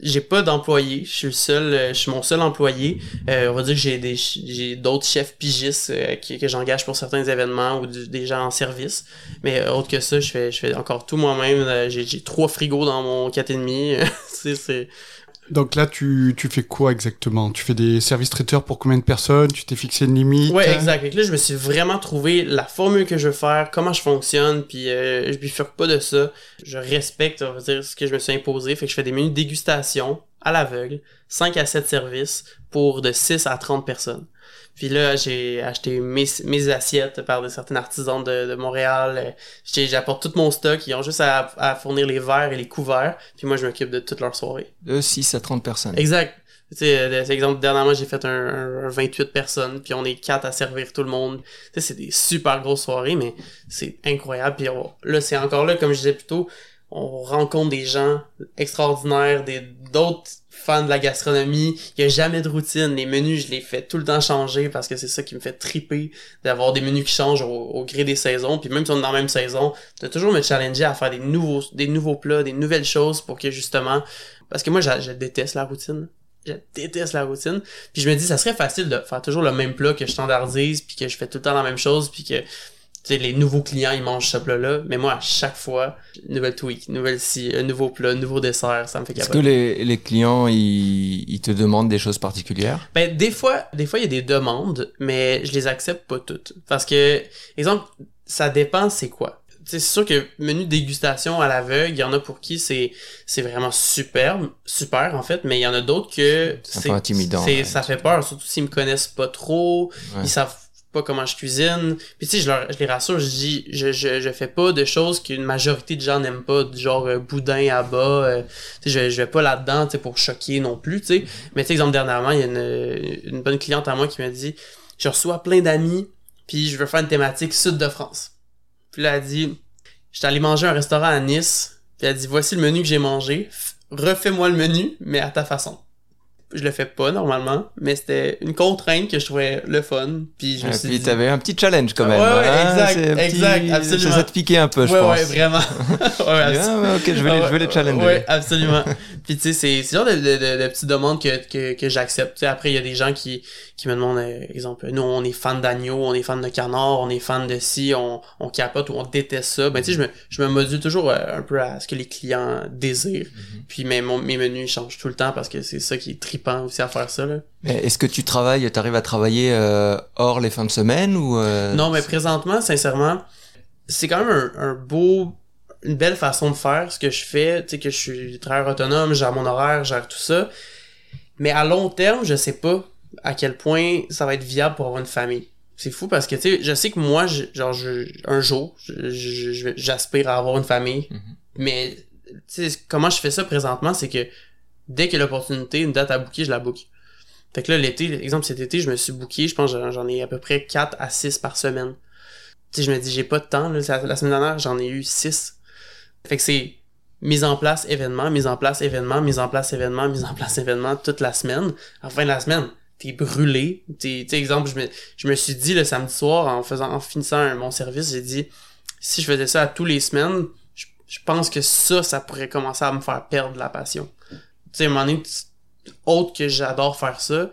J'ai pas d'employé, je suis le seul, euh, je suis mon seul employé. Euh, on va dire que j'ai des j'ai d'autres chefs pigistes euh, que j'engage pour certains événements ou des gens en service. Mais euh, autre que ça, je fais je fais encore tout moi-même. Euh, j'ai j'ai trois frigos dans mon 4,5. c'est c'est Donc là, tu, tu fais quoi exactement? Tu fais des services traiteurs pour combien de personnes? Tu t'es fixé une limite? Ouais, exact. Que là, je me suis vraiment trouvé la formule que je veux faire, comment je fonctionne, puis euh, je bifurque pas de ça. Je respecte, on va dire, ce que je me suis imposé. Fait que je fais des menus de dégustation à l'aveugle, 5 à 7 services pour de 6 à 30 personnes. Puis là, j'ai acheté mes, mes assiettes par des certains artisans de, de Montréal. J'apporte tout mon stock. Ils ont juste à, à fournir les verres et les couverts. Puis moi, je m'occupe de toute leur soirée. De 6 à 30 personnes. Exact. Tu sais, euh, exemple, dernièrement, j'ai fait un, un- un 28 personnes, puis on est quatre à servir tout le monde. Tu sais, c'est des super grosses soirées, mais c'est incroyable. Puis on- là, c'est encore là, comme je disais plus tôt, on rencontre des gens extraordinaires, des d'autres fans de la gastronomie. Il y a jamais de routine. Les menus, je les fais tout le temps changer parce que c'est ça qui me fait triper d'avoir des menus qui changent au, gré des saisons. Puis même si on est dans la même saison, de toujours me challenger à faire des nouveaux, des nouveaux plats, des nouvelles choses pour que justement, parce que moi, je, je déteste la routine. Je déteste la routine. Puis je me dis, ça serait facile de faire toujours le même plat que je standardise, puis que je fais tout le temps la même chose, puis que sais, les nouveaux clients, ils mangent ce plat-là. Mais moi, à chaque fois, nouvelle tweak, nouvelle ci, un nouveau plat, nouveau dessert, ça me fait Est-ce que les, les clients, ils, ils te demandent des choses particulières? Ben, des fois, des fois, il y a des demandes, mais je les accepte pas toutes. Parce que, exemple, ça dépend c'est quoi. C'est sûr que menu dégustation à l'aveugle, il y en a pour qui c'est c'est vraiment superbe, super en fait, mais il y en a d'autres que C'est intimidant, c'est- ouais. ça fait peur, surtout s'ils me connaissent pas trop, Ouais. ils savent pas comment je cuisine. Puis tu sais, je, leur, je les rassure, je dis, je, je, je fais pas de choses qu'une majorité de gens n'aiment pas, genre euh, boudin à bas. euh, je, je vais pas là-dedans, pour choquer non plus, tu sais. Mais tu sais, exemple dernièrement, il y a une, une bonne cliente à moi qui m'a dit, je reçois plein d'amis, puis je veux faire une thématique sud de France. Puis là, elle a dit, j'étais allé manger un restaurant à Nice, puis elle a dit, voici le menu que j'ai mangé, refais-moi le menu, mais à ta façon. Je le fais pas normalement, mais c'était une contrainte que je trouvais le fun, puis je me suis puis dit... t'avais un petit challenge quand même. Ouais, ouais, hein, exact, petit- exact, absolument. Ça te piquait un peu, je ouais, pense. ouais, vraiment. ouais, Ah, ok, je vais, les, je vais les challenger. Ouais, absolument. Puis tu sais, c'est le genre de, de, de, de petites demandes que, que, que j'accepte. Après, il y a des gens qui, qui me demandent, euh, exemple, nous, on est fan d'agneau, on est fan de canard, on est fan de ci, on, on capote ou on déteste ça. Ben tu sais, je me, je me module toujours euh, un peu à ce que les clients désirent. Mhm. Puis mais mon, mes menus changent tout le temps parce que c'est ça qui est trippant aussi à faire ça, là. Mais Est-ce que tu travailles, tu arrives à travailler euh, hors les fins de semaine ou euh, Non, mais présentement, sincèrement, c'est quand même un, un beau, une belle façon de faire ce que je fais. Tu sais, que je suis travailleur autonome, gère mon horaire, gère tout ça. Mais à long terme, je sais pas à quel point ça va être viable pour avoir une famille. C'est fou parce que, tu sais, je sais que moi, je- genre, je, un jour, j'aspire à avoir une famille. Mhm. Mais tu sais, comment je fais ça présentement, c'est que dès qu'il y a l'opportunité, une date à booker, je la book. Fait que là, l'été, exemple, cet été, je me suis booké, je pense j'en- ai à peu près 4 à 6 par semaine. Tu je me dis, j'ai pas de temps, là. La, semaine dernière, j'en ai eu 6. Fait que c'est mise en place événement, mise en place événement, mise en place événement, mise en place événement toute la semaine. À la fin de la semaine, t'es brûlé. T'es, exemple, je me, je me suis dit le samedi soir, en faisant, en finissant mon service, j'ai dit, si je faisais ça à tous les semaines, je pense que ça, ça pourrait commencer à me faire perdre la passion. Tu sais, à un moment donné, autre que j'adore faire ça,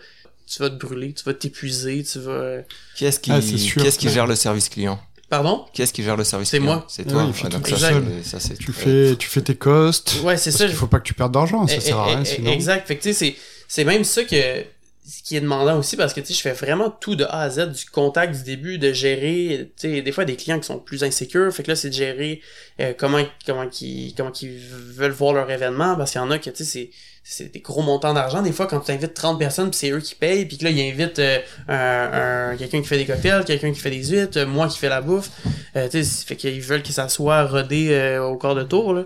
tu vas te brûler, tu vas t'épuiser, tu vas... Qui est-ce qui, Ah, c'est sûr. qui, qui gère le service client? Pardon? Qui est-ce qui gère le service C'est client? moi. C'est Ah toi. il Ouais, tout donc ça, seul. c'est- ça, c'est Tu fais, tu fais tes costs. Ouais, c'est ça. Qu'il faut pas que tu perdes d'argent, ça Eh, sert à eh, rien eh, sinon. Exact. Fait que tu sais, c'est, c'est même ça que, ce qui est demandant aussi parce que tu sais, je fais vraiment tout de A à Z, du contact, du début, de gérer, tu sais, des fois des clients qui sont plus insécures. Fait que là, c'est de gérer euh, comment, comment qu'ils, comment qu'ils veulent voir leur événement parce qu'il y en a que, tu sais, c'est, des gros montants d'argent. Des fois, quand tu invites 30 personnes, puis c'est eux qui payent, puis que là, ils invitent euh, un, un- quelqu'un qui fait des cocktails, quelqu'un qui fait des huîtres, euh, moi qui fais la bouffe. Euh, tu sais, fait qu'ils veulent que ça soit rodé au corps de tour, là.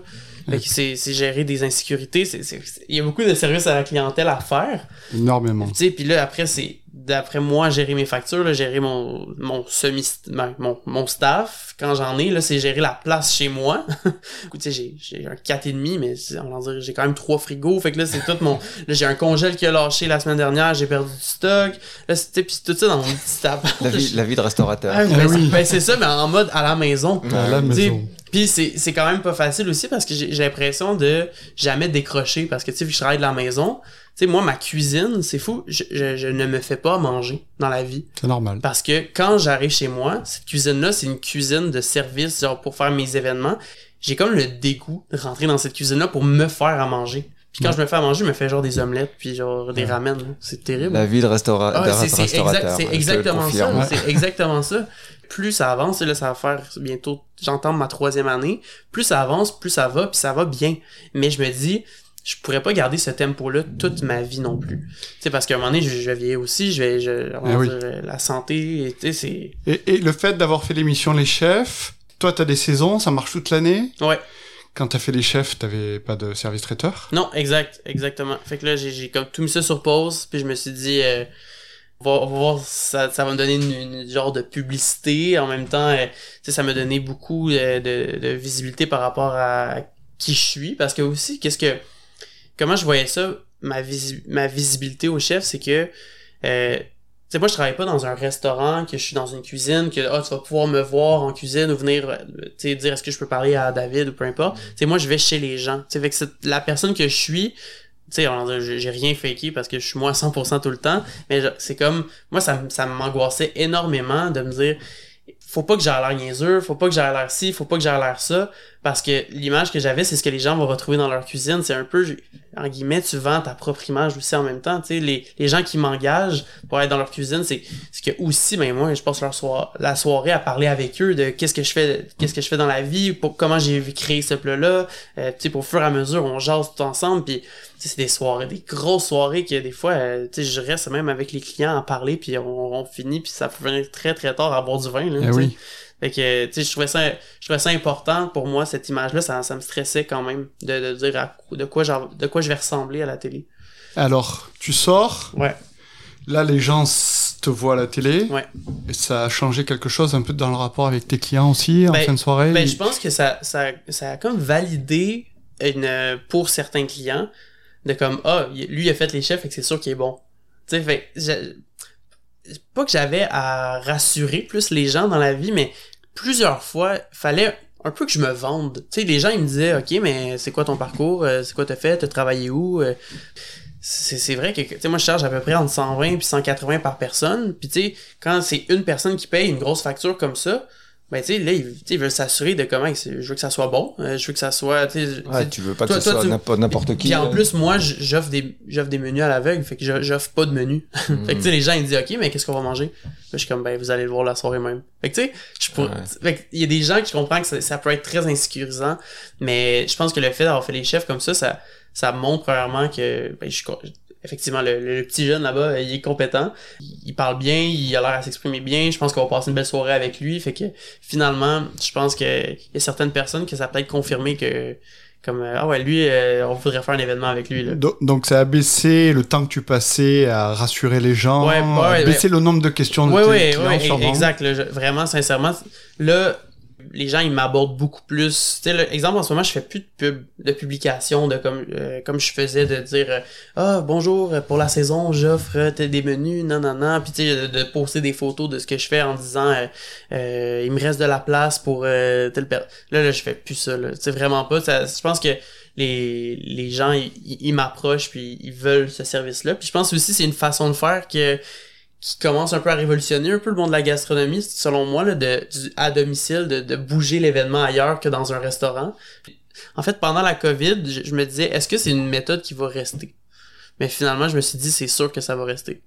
Fait que c'est, c'est gérer des insécurités. C'est, c'est- c'est- il y a beaucoup de services à la clientèle à faire. Énormément. Tu sais, puis là, après, c'est, d'après moi, gérer mes factures, là, gérer mon, mon semi, ben, mon, mon staff, quand j'en ai, là, c'est gérer la place chez moi. Écoute, j'ai, j'ai un 4,5, mais on va dire, j'ai quand même trois frigos. Fait que là, c'est tout mon, là, j'ai un congèle qui a lâché la semaine dernière, j'ai perdu du stock. Là, c'était, puis tout ça dans mon petit appart. La vie, la vie de restaurateur. Ah, ben, c'est- oui. ben, c'est ça, mais en mode à la maison. À la maison. Puis c'est c'est quand même pas facile aussi parce que j'ai l'impression de jamais décrocher parce que tu sais vu que je travaille de la maison, tu sais moi ma cuisine, c'est fou, je, je, je ne me fais pas manger dans la vie C'est normal. parce que quand j'arrive chez moi, cette cuisine là, c'est une cuisine de service genre pour faire mes événements. J'ai comme le dégoût de rentrer dans cette cuisine là pour me faire à manger. Puis quand Ouais. je me fais à manger, je me fais genre des omelettes puis genre des Ouais. ramen. là. C'est terrible. La vie de, restaura Ah, de c'est- c'est restaurateur. exact- c'est exactement ça. C'est exactement ça. Plus ça avance, et là, ça va faire bientôt, j'entends ma troisième année. Plus ça avance, plus ça va, puis ça va bien. Mais je me dis, je pourrais pas garder ce tempo-là toute ma vie non plus. Tu sais, parce qu'à un moment donné, je, je vais vieillir aussi, je vais, je, Eh oui. dire, euh, la santé, tu sais, c'est, Et, et le fait d'avoir fait l'émission Les Chefs, toi, t'as des saisons, ça marche toute l'année? ouais. Quand t'as fait Les Chefs, t'avais pas de service traiteur? Non, exact, exactement. Fait que là, j'ai, comme tout mis ça sur pause, puis je me suis dit, euh, va, voir, ça, va me donner une, genre de publicité. En même temps, euh, ça m'a donné beaucoup euh, de, visibilité par rapport à qui je suis, parce que aussi, qu'est-ce que, comment je voyais ça, ma, ma visibilité au chef, c'est que, euh, sais, moi, je travaille pas dans un restaurant, que je suis dans une cuisine, que ah, tu vas pouvoir me voir en cuisine ou venir, euh, tu sais, dire est-ce que je peux parler à David ou peu importe. Tu sais, moi, je vais chez les gens. Tu sais, fait que c'est- la personne que je suis, tu sais, j'ai rien faké parce que je suis moi à 100% tout le temps, mais c'est comme, moi, ça, ça m'angoissait énormément de me dire, faut pas que j'ai l'air niaiseux, faut pas que j'ai l'air ci, faut pas que j'ai l'air ça, parce que l'image que j'avais, c'est ce que les gens vont retrouver dans leur cuisine, c'est un peu, en guillemets, tu vends ta propre image aussi en même temps, tu sais, les, les gens qui m'engagent pour être dans leur cuisine, c'est que aussi, ben moi, je passe leur soir, la soirée à parler avec eux de qu'est-ce que je fais, qu'est-ce que je fais dans la vie, pour comment j'ai créé ce plat-là, euh, tu sais, pour fur et à mesure, on jase tout ensemble, puis tu sais, c'est des soirées, des grosses soirées que des fois, euh, tu sais, je reste même avec les clients à parler, puis on, on finit, puis ça peut venir très très tard à boire du vin, là, Eh oui. Fait que, tu sais, je trouvais ça, je trouvais ça important pour moi, cette image-là, ça, ça me stressait quand même de, de dire à, de quoi j'en- de quoi je vais ressembler à la télé. Alors, tu sors. Ouais. Là, les gens te voient à la télé. Ouais. Et ça a changé quelque chose un peu dans le rapport avec tes clients aussi en Ben- fin de soirée? Ben, je pense que ça, ça, ça a comme validé une, pour certains clients, de comme, ah, lui, il a fait les chefs, et que c'est sûr qu'il est bon. Tu sais, fait, pas que j'avais à rassurer plus les gens dans la vie, mais plusieurs fois, fallait un peu que je me vende. Tu sais, les gens, ils me disaient, OK, mais c'est quoi ton parcours? Euh, C'est quoi t'as fait? T'as travaillé où? Euh, C'est vrai que, tu sais, moi, je charge à peu près entre 120 puis 180 par personne. Puis, tu sais, quand c'est une personne qui paye une grosse facture comme ça, ben, tu sais, là, il, il veut s'assurer de comment, je veux que ça soit bon, euh, je veux que ça soit, tu sais, Ouais, tu- tu veux pas que Toi- ce toi, soit n'importe qui. puis en plus, moi, j'offre des, j'offre des menus à l'aveugle, fait que je- j'offre pas de menu. fait que tu sais, les gens, ils disent, OK, mais qu'est-ce qu'on va manger? Je suis comme, ben, vous allez le voir la soirée même. Fait que tu sais, je pour... Ouais. fait que il y a des gens qui comprennent que ça, ça peut être très insécurisant, mais je pense que le fait d'avoir fait les chefs comme ça, ça, ça montre premièrement que, ben, je effectivement, le, le petit jeune là-bas, il est compétent. Il, il parle bien, il a l'air à s'exprimer bien. Je pense qu'on va passer une belle soirée avec lui. Fait que finalement, je pense que il y a certaines personnes que ça a peut-être confirmé que comme euh, ah ouais lui euh, on voudrait faire un événement avec lui là. Do- Donc ça a baissé le temps que tu passais à rassurer les gens, Ouais, ouais, à baisser le nombre de questions de Oui, tes oui, clients, exact. là, je- vraiment, sincèrement, là, les gens, ils m'abordent beaucoup plus. Tu sais, là, exemple, en ce moment, je fais plus de pub, de publication, de comme, euh, comme je faisais, de dire, euh, ah, bonjour, euh, pour la saison, j'offre des menus, non, non, non, puis tu sais, de, poster des photos de ce que je fais en disant, il me reste de la place pour per- Là, là, je fais plus ça, là. Tu sais, vraiment pas. Je pense que les, les gens, ils, ils- m'approchent puis ils veulent ce service-là. Puis je pense aussi c'est une façon de faire que qui commence un peu à révolutionner un peu le monde de la gastronomie, selon moi, à domicile, de, bouger l'événement ailleurs que dans un restaurant. En fait, pendant la COVID, je, me disais, est-ce que c'est une méthode qui va rester? Mais finalement, je me suis dit, c'est sûr que ça va rester.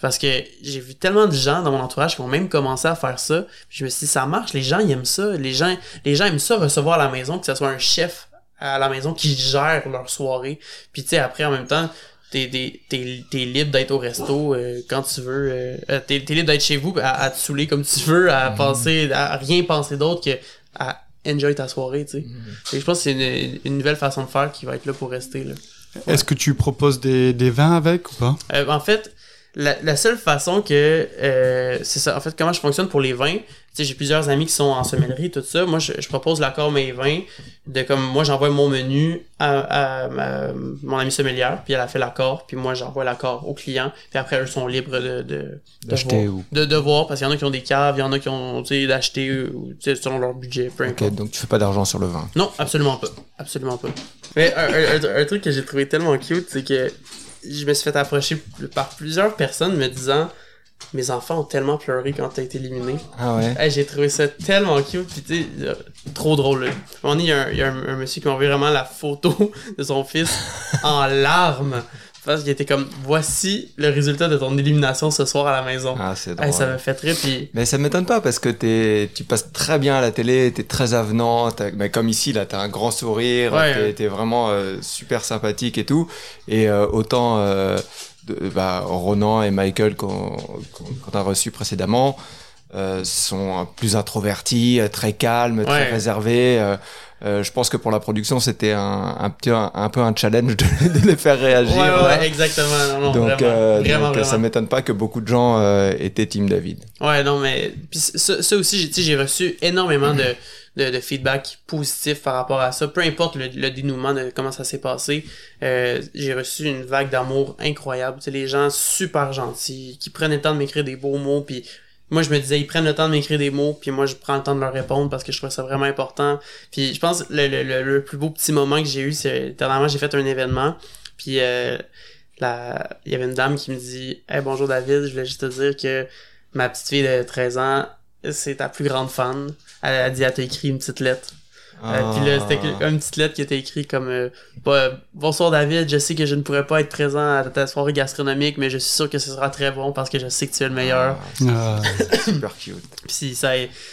Parce que j'ai vu tellement de gens dans mon entourage qui ont même commencé à faire ça. Je me suis dit, ça marche, les gens ils aiment ça. Les gens, les gens aiment ça recevoir à la maison, que ce soit un chef à la maison qui gère leur soirée. Puis tu sais, après, en même temps, t'es, t'es, t'es, t'es libre d'être au resto euh, quand tu veux. euh, euh, t'es, t'es libre d'être chez vous à, à te saouler comme tu veux, à penser, à rien penser d'autre que à enjoy ta soirée, tu sais. Et je pense que c'est une, une nouvelle façon de faire qui va être là pour rester, là. Est-ce que tu proposes des, des vins avec ou pas? Euh, en fait, la, la seule façon que euh, c'est ça. En fait, comment je fonctionne pour les vins, tu sais, j'ai plusieurs amis qui sont en sommellerie, tout ça. Moi, je, je propose l'accord mes vins de comme moi, j'envoie mon menu à, mon ami sommelière, puis elle a fait l'accord, puis moi, j'envoie l'accord au client, puis après, eux sont libres de, de, D'acheter ou- de, de voir, parce qu'il y en a qui ont des caves, il y en a qui ont, tu sais, d'acheter, ou, tu sais, selon leur budget, peu importe. Ok, donc tu fais pas d'argent sur le vin. Non, absolument pas. Absolument pas. Mais un, un- un- un truc que j'ai trouvé tellement cute, c'est que je me suis fait approcher par plusieurs personnes me disant Mes enfants ont tellement pleuré quand t'as été éliminé. Ah ouais. Hey, j'ai trouvé ça tellement cute, pis tu sais, euh, trop drôle. Là. Moment donné, il y a, un, y a un- un monsieur qui m'a envoyé vraiment la photo de son fils en larmes. Parce qu'il était comme Voici le résultat de ton élimination ce soir à la maison. Ah, c'est drôle. Hey, ça m'a fait rire, pis Mais ça m'étonne pas parce que t'es, tu passes très bien à la télé, t'es très avenant, mais comme ici là, t'as un grand sourire, Ouais, t'es, ouais. t'es vraiment euh, super sympathique et tout. Et euh, autant euh, de, bah, Ronan et Michael qu'on, qu'on, qu'on a reçus précédemment sont plus introvertis, très calmes, très Ouais. réservés. Euh, euh, je pense que pour la production, c'était un, un, petit, un, un peu un challenge de, de les faire réagir. Ouais, ouais, exactement. Non, non, donc, vraiment, euh, vraiment, donc, vraiment. ça m'étonne pas que beaucoup de gens euh, étaient Team David. Ouais, non, mais puis ça, ça aussi, j'ai- reçu énormément de, de, de feedback positif par rapport à ça. Peu importe le, le dénouement de comment ça s'est passé, euh, j'ai reçu une vague d'amour incroyable. Les gens super gentils, qui prennent le temps de m'écrire des beaux mots, puis moi je me disais ils prennent le temps de m'écrire des mots, puis moi je prends le temps de leur répondre parce que je trouve ça vraiment important. Puis je pense le, le, le, le plus beau petit moment que j'ai eu, c'est dernièrement j'ai fait un événement, puis euh, la, il y avait une dame qui me dit Hey bonjour David, je voulais juste te dire que ma petite fille de 13 ans, c'est ta plus grande fan. Elle a dit, elle t'a écrit une petite lettre. Euh, puis là, c'était Ah. une petite lettre qui était écrite comme euh, Bah, Bonsoir David, je sais que je ne pourrais pas être présent à ta soirée gastronomique, mais je suis sûr que ce sera très bon parce que je sais que tu es le meilleur. Ah, Ah, super cute. Puis ça,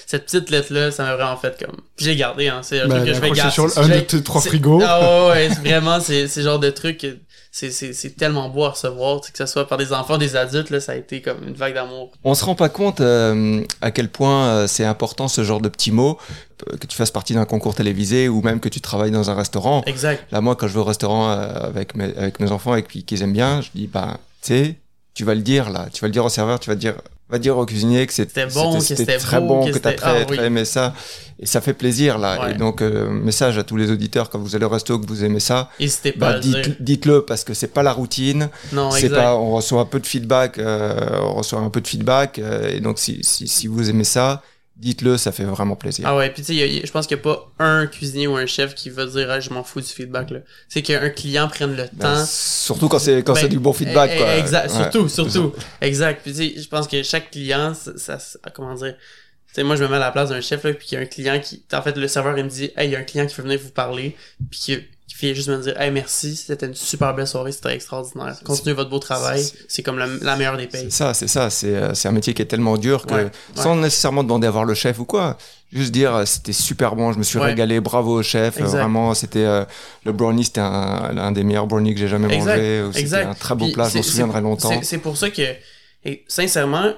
cette petite lettre-là, ça m'a vraiment fait comme. J'ai gardé, hein. C'est un Ben, truc que je vais garder. sur un de tes trois frigos. Ah ouais, ouais, c'est vraiment, c'est c'est le genre de truc. que C'est tellement beau à recevoir, que ce soit par des enfants, des adultes, là, ça a été comme une vague d'amour. On se rend pas compte euh, à quel point euh, c'est important ce genre de petits mots, euh, que tu fasses partie d'un concours télévisé ou même que tu travailles dans un restaurant. Exact. Là, moi, quand je vais au restaurant avec mes, avec mes enfants et qu'ils aiment bien, je dis, bah, tu sais, tu vas le dire là, tu vas le dire au serveur, tu vas dire, va dire au cuisinier que C'était bon, que c'était très beau, bon, que que t'as très, ah, oui. très aimé ça. Et ça fait plaisir là. Ouais. Et donc, euh, message à tous les auditeurs, quand vous allez au resto, que vous aimez ça, bah, dites- dites-le parce que c'est pas la routine. Non, C'est exact. pas, on reçoit un peu de feedback, euh, on reçoit un peu de feedback, euh, et donc si, si, si vous aimez ça, dites-le, ça fait vraiment plaisir. Ah ouais, puis tu sais, je pense qu'il n'y a pas un cuisinier ou un chef qui va dire ah, je m'en fous du feedback là. C'est qu'un client prenne le Ben, temps. surtout quand c'est quand Ben, c'est du bon feedback. eh, quoi. Exact, Ouais. surtout, surtout. Exact. Puis tu sais, je pense que chaque client, ça, ça- ça- comment dire, tu sais, moi je me mets à la place d'un chef là, puis qu'il y a un client qui, en fait, le serveur il me dit, hey, il y a un client qui veut venir vous parler, puis fait juste me dire, hey, merci, c'était une super belle soirée, c'était extraordinaire. Continuez votre beau travail, c'est- c'est comme la, la meilleure des C'est payes. ça, c'est ça. C'est euh, c'est un métier qui est tellement dur que Ouais, sans nécessairement demander à voir le chef ou quoi, juste dire euh, c'était super bon, je me suis Ouais. régalé, bravo au chef. euh, Exact. Vraiment, c'était euh, le brownie, c'était un, des meilleurs brownies que j'ai jamais Exact, mangé. C'était un très beau Puis plat, je c'est- m'en souviendrai c'est- longtemps. c'est- C'est pour ça que, et, sincèrement,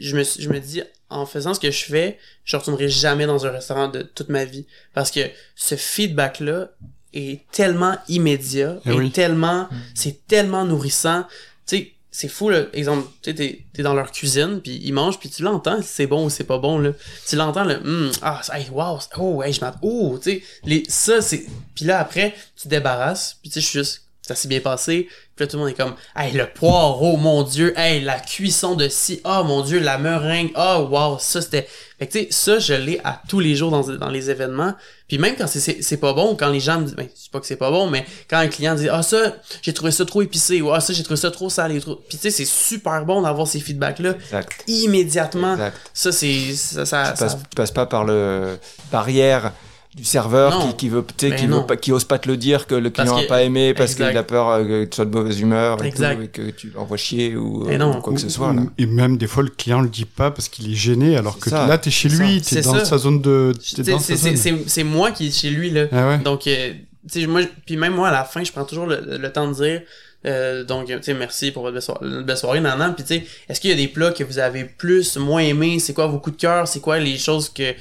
je me, je me dis, en faisant ce que je fais, je retournerai jamais dans un restaurant de toute ma vie. Parce que ce feedback-là est tellement immédiat Eh et oui. tellement c'est tellement nourrissant. Tu sais c'est fou là. Exemple tu sais t'es t'es dans leur cuisine puis ils mangent puis tu l'entends si c'est bon ou c'est pas bon là. Tu l'entends le Hum, ah hey, wow oh hey je m'attends oh tu sais. Les ça c'est puis là après tu te débarrasses puis tu sais je suis juste ça s'est bien passé puis là tout le monde est comme hey le poireau mon dieu! Hey la cuisson de ci! Oh mon dieu la meringue! Oh wow! Ça c'était fait que tu sais ça je l'ai à tous les jours dans, dans les événements. Puis même quand c'est- pas bon quand les gens me disent ben c'est pas que c'est pas bon mais quand un client dit ah ça j'ai trouvé ça trop épicé ou ah ça j'ai trouvé ça trop salé trop puis tu sais c'est super bon d'avoir ces feedbacks là Exact. immédiatement. Exact. ça c'est ça, ça, tu, passes, ça- tu passes pas par le barrière du serveur Non. qui, qui veut tu sais, qui veut pas qui ose pas te le dire que le client que- a pas aimé parce qu'il a peur euh, que tu sois de mauvaise humeur et, tout, et que tu l'envoies chier ou, Et non. ou quoi que ce soit là. Et même des fois, le client le dit pas parce qu'il est gêné, alors que ça. là, t'es chez C'est lui, t'es C'est dans ça. sa zone de. Tu c'est sa c'est- zone. c'est- c'est moi qui est chez lui là Ah ouais. Donc, euh, tu sais, moi, puis même moi, à la fin, je prends toujours le, le temps de dire, euh, donc, tu sais, merci pour votre belle belle soirée, nan, nan. Puis, tu sais, est-ce qu'il y a des plats que vous avez plus, moins aimés? C'est quoi vos coups de cœur? C'est quoi les choses que,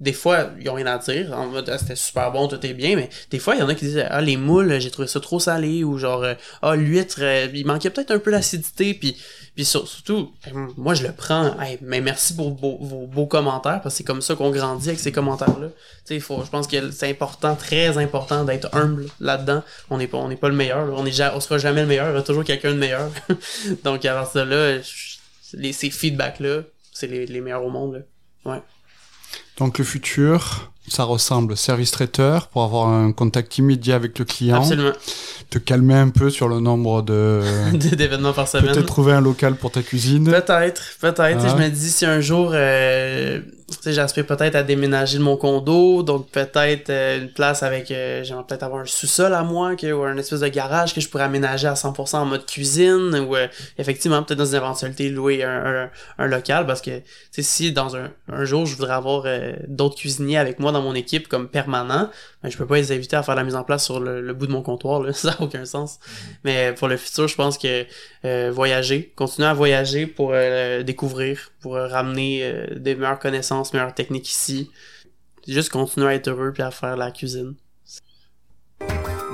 des fois, ils ont rien à dire, en mode, ah, c'était super bon, tout est bien, mais des fois, il y en a qui disent, ah, les moules, j'ai trouvé ça trop salé, ou genre, euh, ah, l'huître, euh, il manquait peut-être un peu d'acidité, puis, puis sur- surtout, moi, je le prends, mais merci pour vos, beaux commentaires, parce que c'est comme ça qu'on grandit avec ces commentaires-là. Tu sais, je pense que c'est important, très important d'être humble là-dedans. On n'est pas, on n'est pas le meilleur, on est on sera jamais le meilleur, il y aura toujours quelqu'un de meilleur. Donc, avant ça, là, je- les, ces feedbacks-là, c'est les, les meilleurs au monde, là. Ouais. Donc le futur, ça ressemble service traiteur pour avoir un contact immédiat avec le client. Te calmer un peu sur le nombre de. D'événements par semaine. Peut-être trouver un local pour ta cuisine. Peut-être, peut-être. Ah. Je me dis si un jour, euh, tu sais, j'aspire peut-être à déménager de mon condo, donc peut-être euh, une place avec, euh, j'aimerais peut-être avoir un sous-sol à moi, que, ou un espèce de garage que je pourrais aménager à 100% en mode cuisine, ou euh, effectivement peut-être dans une éventualité louer un, un, un local, parce que si dans un, un jour je voudrais avoir euh, d'autres cuisiniers avec moi dans mon équipe comme permanent, je peux pas les inviter à faire la mise en place sur le, le bout de mon comptoir, là. ça n'a aucun sens. Mais pour le futur, je pense que euh, voyager, continuer à voyager pour euh, découvrir, pour euh, ramener euh, des meilleures connaissances, meilleures techniques ici. Juste continuer à être heureux puis à faire la cuisine.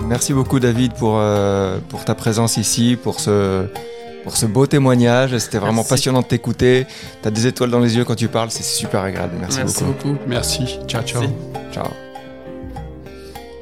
Merci beaucoup David pour euh, pour ta présence ici, pour ce pour ce beau témoignage. C'était vraiment Merci. passionnant de t'écouter. T'as des étoiles dans les yeux quand tu parles, c'est super agréable. Merci, Merci beaucoup. beaucoup. Merci. Ciao, ciao. Merci. Ciao.